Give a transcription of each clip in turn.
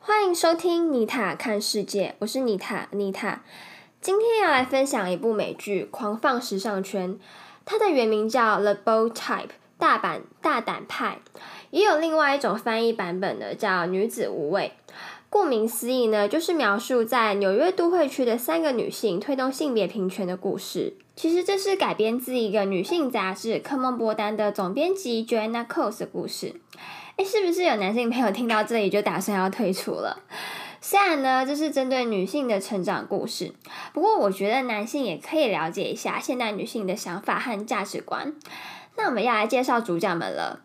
欢迎收听妮塔看世界，我是妮塔，妮塔。今天要来分享一部美剧《狂放时尚圈》，它的原名叫《The Bold Type》大阪大胆派，也有另外一种翻译版本的叫《女子无畏》。顾名思义呢，就是描述在纽约都会区的三个女性推动性别平权的故事。其实这是改编自一个女性杂志《科梦波丹》的总编辑 Joanna Coles 的故事。哎，是不是有男性朋友听到这里就打算要退出了？虽然呢，这是针对女性的成长故事，不过我觉得男性也可以了解一下现代女性的想法和价值观。那我们要来介绍主角们了。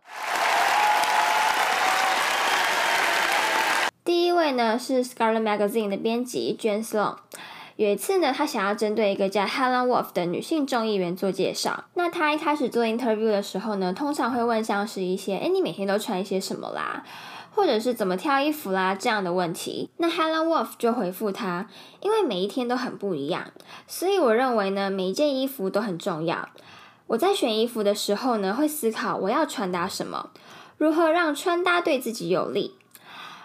第一位呢是 Scarlet Magazine 的编辑 Jane Sloan。有一次呢，他想要针对一个叫 Helen Wolf 的女性众议员做介绍。那他一开始做 interview 的时候呢，通常会问像是一些，哎，你每天都穿一些什么啦，或者是怎么挑衣服啦这样的问题。那 Helen Wolf 就回复他，因为每一天都很不一样，所以我认为呢，每一件衣服都很重要。我在选衣服的时候呢，会思考我要传达什么，如何让穿搭对自己有利。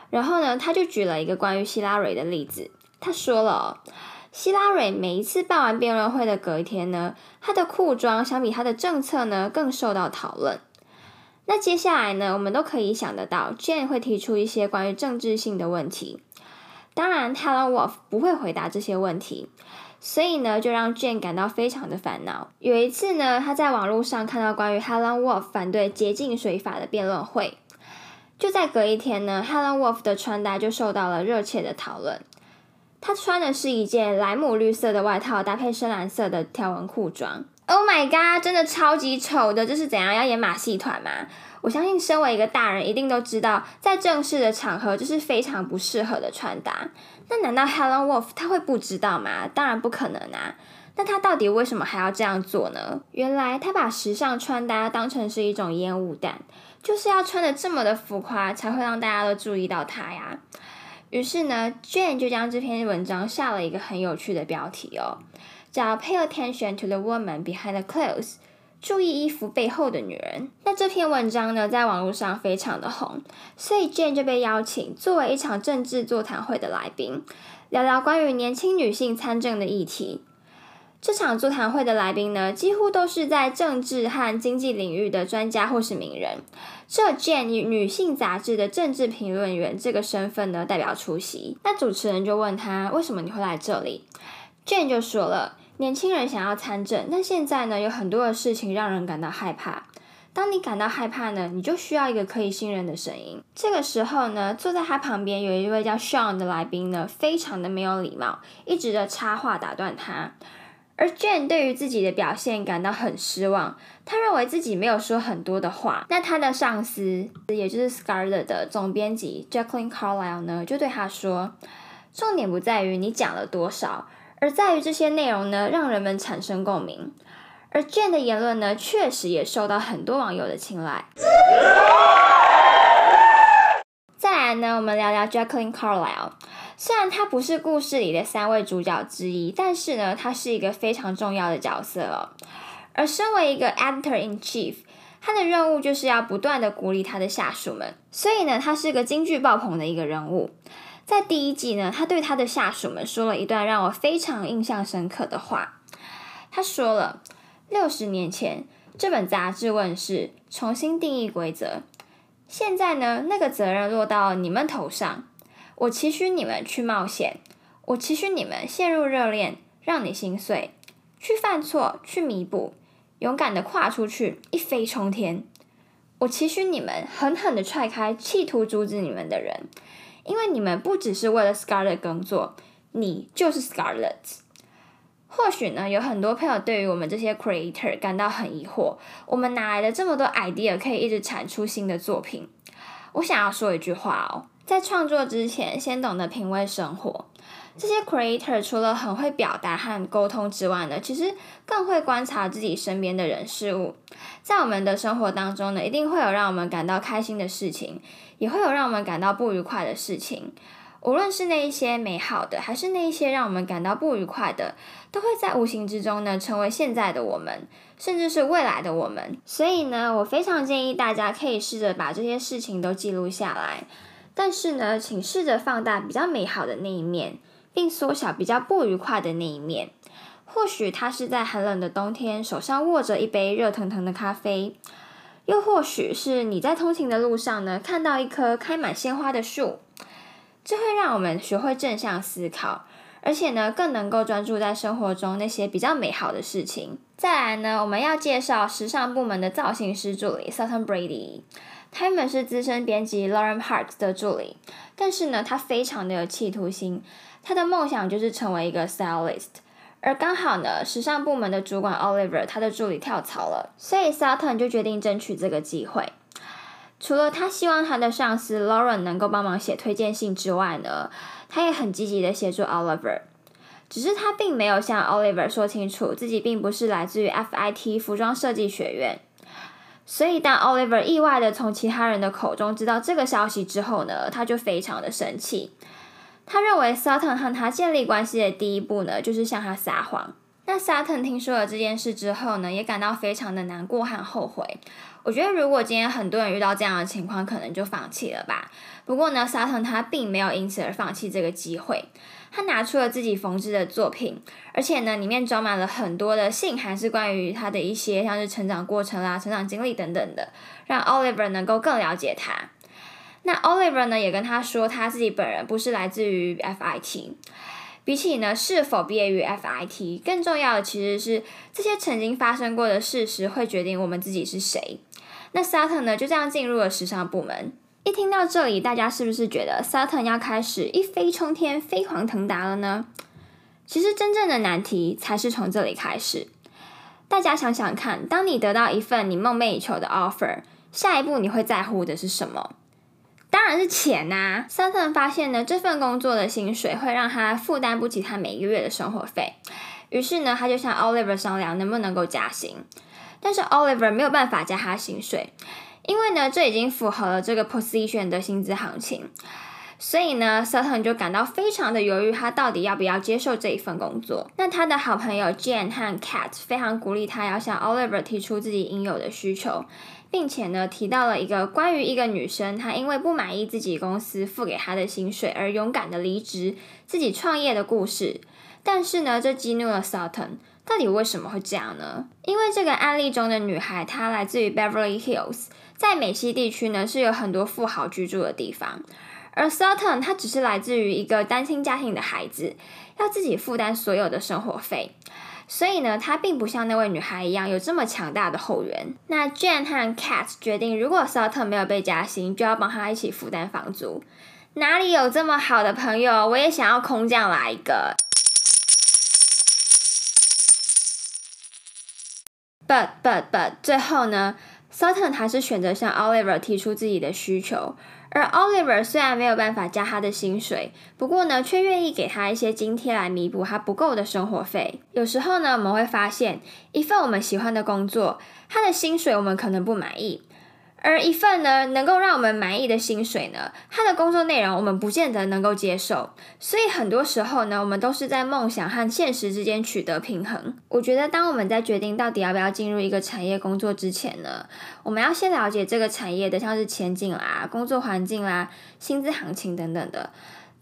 然后呢，他就举了一个关于希拉蕊的例子。他说了，希拉蕊每一次办完辩论会的隔一天呢，她的裤装相比她的政策呢更受到讨论。那接下来呢，我们都可以想得到，Jane 会提出一些关于政治性的问题。当然，Helen Wolf 不会回答这些问题，所以呢，就让 Jane 感到非常的烦恼。有一次呢，他在网络上看到关于 Helen Wolf 反对洁净水法的辩论会。就在隔一天呢，Helen Wolf 的穿搭就受到了热切的讨论。她穿的是一件莱姆绿色的外套，搭配深蓝色的条纹裤装。Oh my god，真的超级丑的！这是怎样要演马戏团吗？我相信身为一个大人，一定都知道，在正式的场合这是非常不适合的穿搭。那难道 Helen Wolf 他会不知道吗？当然不可能啊！那他到底为什么还要这样做呢？原来他把时尚穿搭当成是一种烟雾弹。就是要穿的这么的浮夸，才会让大家都注意到他呀。于是呢，Jane 就将这篇文章下了一个很有趣的标题哦，叫 “Pay attention to the woman behind the clothes”，注意衣服背后的女人。那这篇文章呢，在网络上非常的红，所以 Jane 就被邀请作为一场政治座谈会的来宾，聊聊关于年轻女性参政的议题。这场座谈会的来宾呢，几乎都是在政治和经济领域的专家或是名人。这 Jane 以女性杂志的政治评论员这个身份呢，代表出席。那主持人就问他，为什么你会来这里？Jane 就说了，年轻人想要参政，但现在呢，有很多的事情让人感到害怕。当你感到害怕呢，你就需要一个可以信任的声音。这个时候呢，坐在他旁边有一位叫 Sean 的来宾呢，非常的没有礼貌，一直的插话打断他。而 Jane 对于自己的表现感到很失望，他认为自己没有说很多的话。那他的上司，也就是 Scarlett 的总编辑 Jacqueline Carlyle 呢，就对他说：“重点不在于你讲了多少，而在于这些内容呢，让人们产生共鸣。”而 Jane 的言论呢，确实也受到很多网友的青睐。那，我们聊聊 Jacqueline Carlyle。虽然她不是故事里的三位主角之一，但是呢，她是一个非常重要的角色哦。而身为一个 editor in chief，他的任务就是要不断的鼓励他的下属们，所以呢，他是个金句爆棚的一个人物。在第一季呢，他对他的下属们说了一段让我非常印象深刻的话。他说了：“六十年前，这本杂志问世，重新定义规则。现在呢，那个责任落到你们头上。”我期许你们去冒险，我期许你们陷入热恋，让你心碎，去犯错，去弥补，勇敢的跨出去，一飞冲天。我期许你们狠狠的踹开企图阻止你们的人，因为你们不只是为了 Scarlet 工作，你就是 Scarlet。或许呢，有很多朋友对于我们这些 creator 感到很疑惑，我们哪来的这么多 idea 可以一直产出新的作品？我想要说一句话哦。在创作之前，先懂得品味生活。这些 creator 除了很会表达和沟通之外呢，其实更会观察自己身边的人事物。在我们的生活当中呢，一定会有让我们感到开心的事情，也会有让我们感到不愉快的事情。无论是那一些美好的，还是那一些让我们感到不愉快的，都会在无形之中呢，成为现在的我们，甚至是未来的我们。所以呢，我非常建议大家可以试着把这些事情都记录下来，但是呢，请试着放大比较美好的那一面，并缩小比较不愉快的那一面。或许他是在寒冷的冬天，手上握着一杯热腾腾的咖啡。又或许是你在通勤的路上呢，看到一棵开满鲜花的树，这会让我们学会正向思考，而且呢，更能够专注在生活中那些比较美好的事情。再来呢，我们要介绍时尚部门的造型师助理 Sutton Brady，他原本是资深编辑 Lauren Hart 的助理，但是呢，他非常的有企图心，他的梦想就是成为一个 stylist。而刚好呢，时尚部门的主管 Oliver 他的助理跳槽了，所以 Sutton 就决定争取这个机会。除了他希望他的上司 Lauren 能够帮忙写推荐信之外呢，他也很积极的协助 Oliver。只是他并没有向 Oliver 说清楚自己并不是来自于 FIT 服装设计学院。所以当 Oliver 意外的从其他人的口中知道这个消息之后呢，他就非常的生气。他认为 Sutton 和他建立关系的第一步呢，就是向他撒谎。那 Sutton 听说了这件事之后呢，也感到非常的难过和后悔。我觉得如果今天很多人遇到这样的情况，可能就放弃了吧。不过呢，Sutton 他并没有因此而放弃这个机会。他拿出了自己缝制的作品，而且呢，里面装满了很多的信函，是关于他的一些像是成长过程啦、成长经历等等的，让 Oliver 能够更了解他。那 Oliver 呢，也跟他说，他自己本人不是来自于 FIT。比起呢是否毕业于 FIT，更重要的其实是这些曾经发生过的事实会决定我们自己是谁。那 Sutton 呢就这样进入了时尚部门。一听到这里，大家是不是觉得 Sutton 要开始一飞冲天、飞黄腾达了呢？其实真正的难题才是从这里开始。大家想想看，当你得到一份你梦寐以求的 offer，下一步你会在乎的是什么？当然是钱呐！Sutton 发现呢，这份工作的薪水会让他负担不起他每个月的生活费，于是呢，他就向 Oliver 商量能不能够加薪。但是 Oliver 没有办法加他薪水，因为呢，这已经符合了这个 position 的薪资行情。所以呢，Sutton 就感到非常的犹豫，他到底要不要接受这一份工作？那他的好朋友 Jane 和 Cat 非常鼓励他要向 Oliver 提出自己应有的需求。并且呢，提到了一个关于一个女生，她因为不满意自己公司付给她的薪水而勇敢的离职，自己创业的故事。但是呢，这激怒了 Sutton。到底为什么会这样呢？因为这个案例中的女孩，她来自于 Beverly Hills，在美西地区呢是有很多富豪居住的地方。而 Sutton 她只是来自于一个单亲家庭的孩子，要自己负担所有的生活费。所以呢，他并不像那位女孩一样有这么强大的后援。那 Jane 和 Cat 决定，如果 Salt 没有被加薪，就要帮他一起负担房租。哪里有这么好的朋友？我也想要空降来一个。But but but，最后呢，Sutton 还是选择向 Oliver 提出自己的需求。而 Oliver 虽然没有办法加他的薪水，不过呢，却愿意给他一些津贴来弥补他不够的生活费。有时候呢，我们会发现一份我们喜欢的工作，他的薪水我们可能不满意。而一份呢，能够让我们满意的薪水呢，它的工作内容我们不见得能够接受，所以很多时候呢，我们都是在梦想和现实之间取得平衡。我觉得，当我们在决定到底要不要进入一个产业工作之前呢，我们要先了解这个产业的像是前景啦、工作环境啦、薪资行情等等的。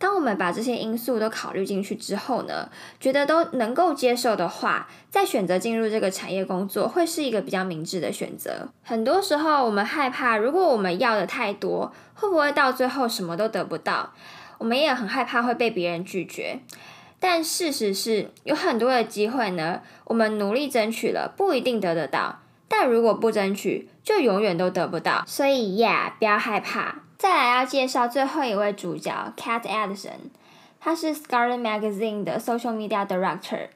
当我们把这些因素都考虑进去之后呢，觉得都能够接受的话，再选择进入这个产业工作，会是一个比较明智的选择。很多时候，我们害怕，如果我们要的太多，会不会到最后什么都得不到？我们也很害怕会被别人拒绝。但事实是，有很多的机会呢，我们努力争取了，不一定得得到。但如果不争取，就永远都得不到。所以呀不要害怕。再来要介绍最后一位主角 Cat Edison，他是 Scarlet Magazine 的 Social Media Director。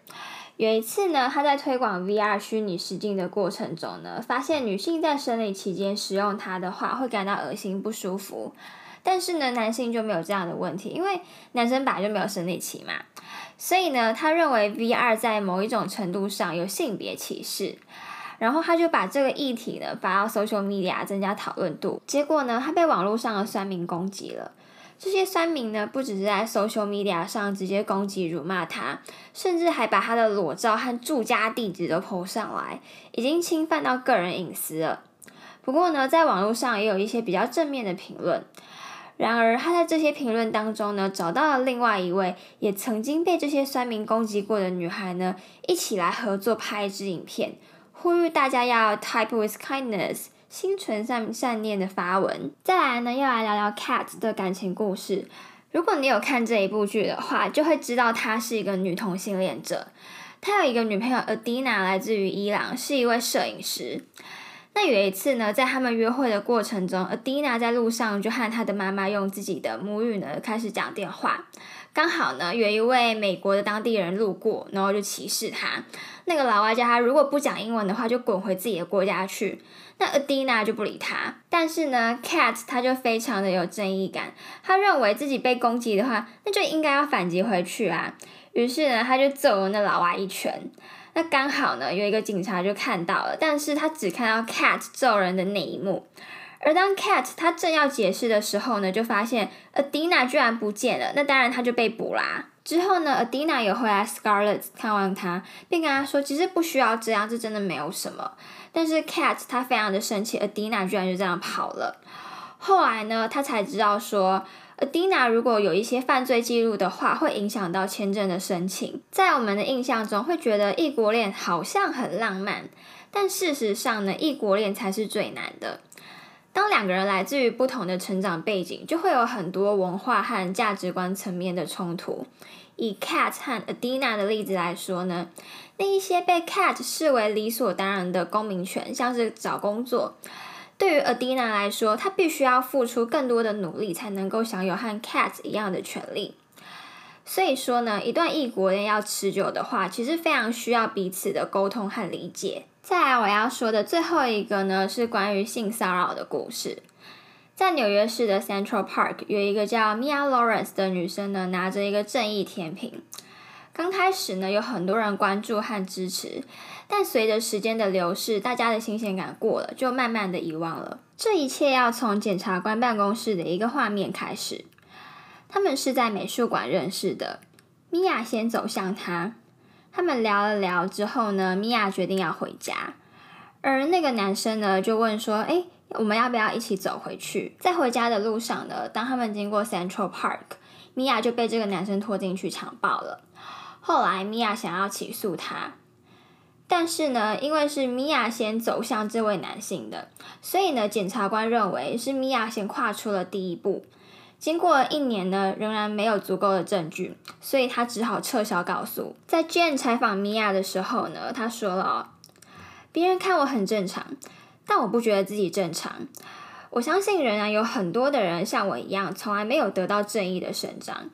有一次呢，他在推广 VR 虚拟实境的过程中呢，发现女性在生理期间使用它的话会感到恶心不舒服，但是呢，男性就没有这样的问题，因为男生本来就没有生理期嘛。所以呢，他认为 VR 在某一种程度上有性别歧视。然后他就把这个议题呢发到 social media 增加讨论度，结果呢他被网络上的酸民攻击了。这些酸民呢，不只是在 social media 上直接攻击、辱骂他，甚至还把他的裸照和住家地址都 po 上来，已经侵犯到个人隐私了。不过呢，在网络上也有一些比较正面的评论。然而，他在这些评论当中呢，找到了另外一位也曾经被这些酸民攻击过的女孩呢，一起来合作拍一支影片，呼吁大家要 type with kindness，心存善善念的发文。再来呢，要来聊聊 Cat 的感情故事。如果你有看这一部剧的话，就会知道她是一个女同性恋者。她有一个女朋友 Adina，来自于伊朗，是一位摄影师。那有一次呢，在他们约会的过程中，Adina 在路上就和她的妈妈用自己的母语呢开始讲电话。刚好呢，有一位美国的当地人路过，然后就歧视他。那个老外叫他如果不讲英文的话，就滚回自己的国家去。那 Adina 就不理他。但是呢，Cat 他就非常的有正义感，他认为自己被攻击的话，那就应该要反击回去啊。于是呢，他就揍了那老外一拳。那刚好呢，有一个警察就看到了，但是他只看到 Cat 揍人的那一幕。而当 Cat 他正要解释的时候呢，就发现 Adina 居然不见了。那当然他就被捕啦。之后呢，Adina 有回来 Scarlett 看望他，并跟他说，其实不需要这样，这真的没有什么。但是 Cat 他非常的生气，Adina 居然就这样跑了。后来呢，他才知道说。Adina 如果有一些犯罪记录的话，会影响到签证的申请。在我们的印象中，会觉得异国恋好像很浪漫，但事实上呢，异国恋才是最难的。当两个人来自于不同的成长背景，就会有很多文化和价值观层面的冲突。以 Cat 和 Adina 的例子来说呢，那一些被 Cat 视为理所当然的公民权，像是找工作。对于 Adina 来说，她必须要付出更多的努力，才能够享有和 Cat 一样的权利。所以说呢，一段异国恋要持久的话，其实非常需要彼此的沟通和理解。再来，我要说的最后一个呢，是关于性骚扰的故事。在纽约市的 Central Park，有一个叫 Mia Lawrence 的女生呢，拿着一个正义甜品。刚开始呢，有很多人关注和支持。但随着时间的流逝，大家的新鲜感过了，就慢慢的遗忘了。这一切要从检察官办公室的一个画面开始。他们是在美术馆认识的，米娅先走向他，他们聊了聊之后呢，米娅决定要回家，而那个男生呢就问说：“哎，我们要不要一起走回去？”在回家的路上呢，当他们经过 Central Park，米娅就被这个男生拖进去强暴了。后来米娅想要起诉他。但是呢，因为是米娅先走向这位男性的，所以呢，检察官认为是米娅先跨出了第一步。经过一年呢，仍然没有足够的证据，所以他只好撤销告诉。在 Jane 采访米娅的时候呢，他说了：“别人看我很正常，但我不觉得自己正常。我相信仍然有很多的人像我一样，从来没有得到正义的伸张。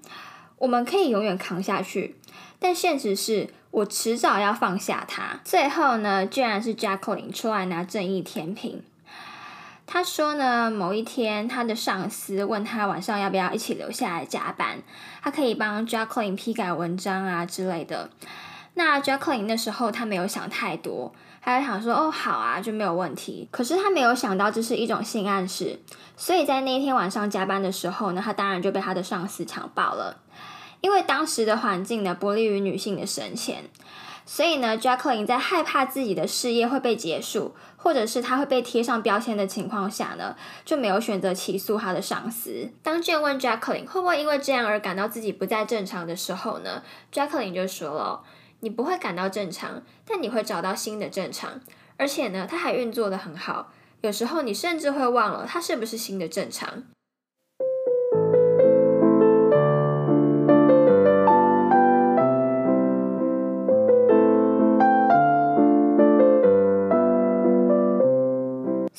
我们可以永远扛下去，但现实是。”我迟早要放下他。最后呢，居然是 Jacqueline 出来拿正义填平。他说呢，某一天他的上司问他晚上要不要一起留下来加班，他可以帮 Jacqueline 批改文章啊之类的。那 Jacqueline 那时候他没有想太多，他就想说哦好啊就没有问题。可是他没有想到这是一种性暗示，所以在那一天晚上加班的时候呢，他当然就被他的上司强暴了。因为当时的环境呢不利于女性的升迁，所以呢，Jacqueline 在害怕自己的事业会被结束，或者是她会被贴上标签的情况下呢，就没有选择起诉她的上司。当 Jane 问 Jacqueline 会不会因为这样而感到自己不再正常的时候呢，Jacqueline 就说了：“你不会感到正常，但你会找到新的正常，而且呢，他还运作的很好。有时候你甚至会忘了他是不是新的正常。”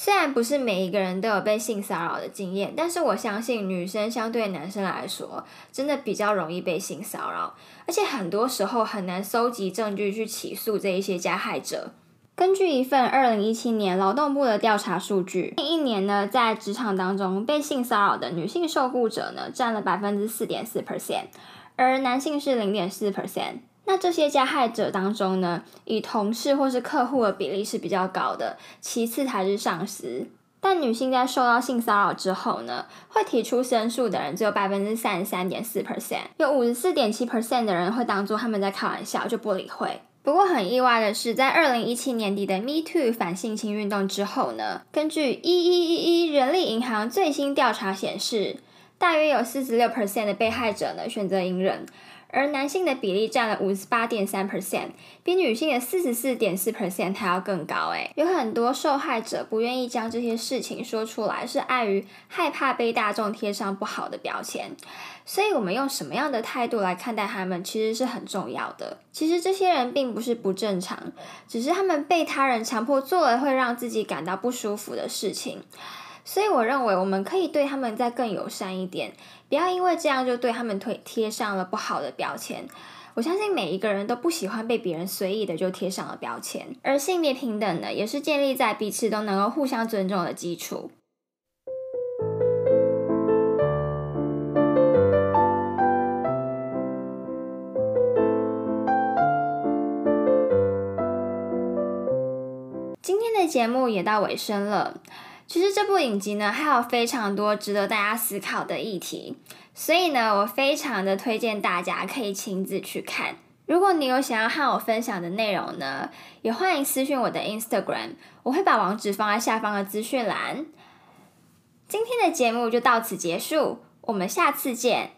虽然不是每一个人都有被性骚扰的经验，但是我相信女生相对男生来说，真的比较容易被性骚扰，而且很多时候很难搜集证据去起诉这一些加害者。根据一份二零一七年劳动部的调查数据，近一年呢，在职场当中被性骚扰的女性受雇者呢，占了百分之四点四 percent，而男性是零点四 percent。那这些加害者当中呢，以同事或是客户的比例是比较高的，其次才是上司。但女性在受到性骚扰之后呢，会提出申诉的人只有百分之三十三点四 percent，有五十四点七 percent 的人会当做他们在开玩笑，就不理会。不过很意外的是，在二零一七年底的 Me Too 反性侵运动之后呢，根据一一一一人力银行最新调查显示，大约有四十六 percent 的被害者呢选择隐忍。而男性的比例占了五十八点三 percent，比女性的四十四点四 percent 还要更高。诶，有很多受害者不愿意将这些事情说出来，是碍于害怕被大众贴上不好的标签。所以，我们用什么样的态度来看待他们，其实是很重要的。其实，这些人并不是不正常，只是他们被他人强迫做了会让自己感到不舒服的事情。所以，我认为我们可以对他们再更友善一点。不要因为这样就对他们推贴上了不好的标签。我相信每一个人都不喜欢被别人随意的就贴上了标签，而性别平等呢，也是建立在彼此都能够互相尊重的基础。今天的节目也到尾声了。其实这部影集呢，还有非常多值得大家思考的议题，所以呢，我非常的推荐大家可以亲自去看。如果你有想要和我分享的内容呢，也欢迎私讯我的 Instagram，我会把网址放在下方的资讯栏。今天的节目就到此结束，我们下次见。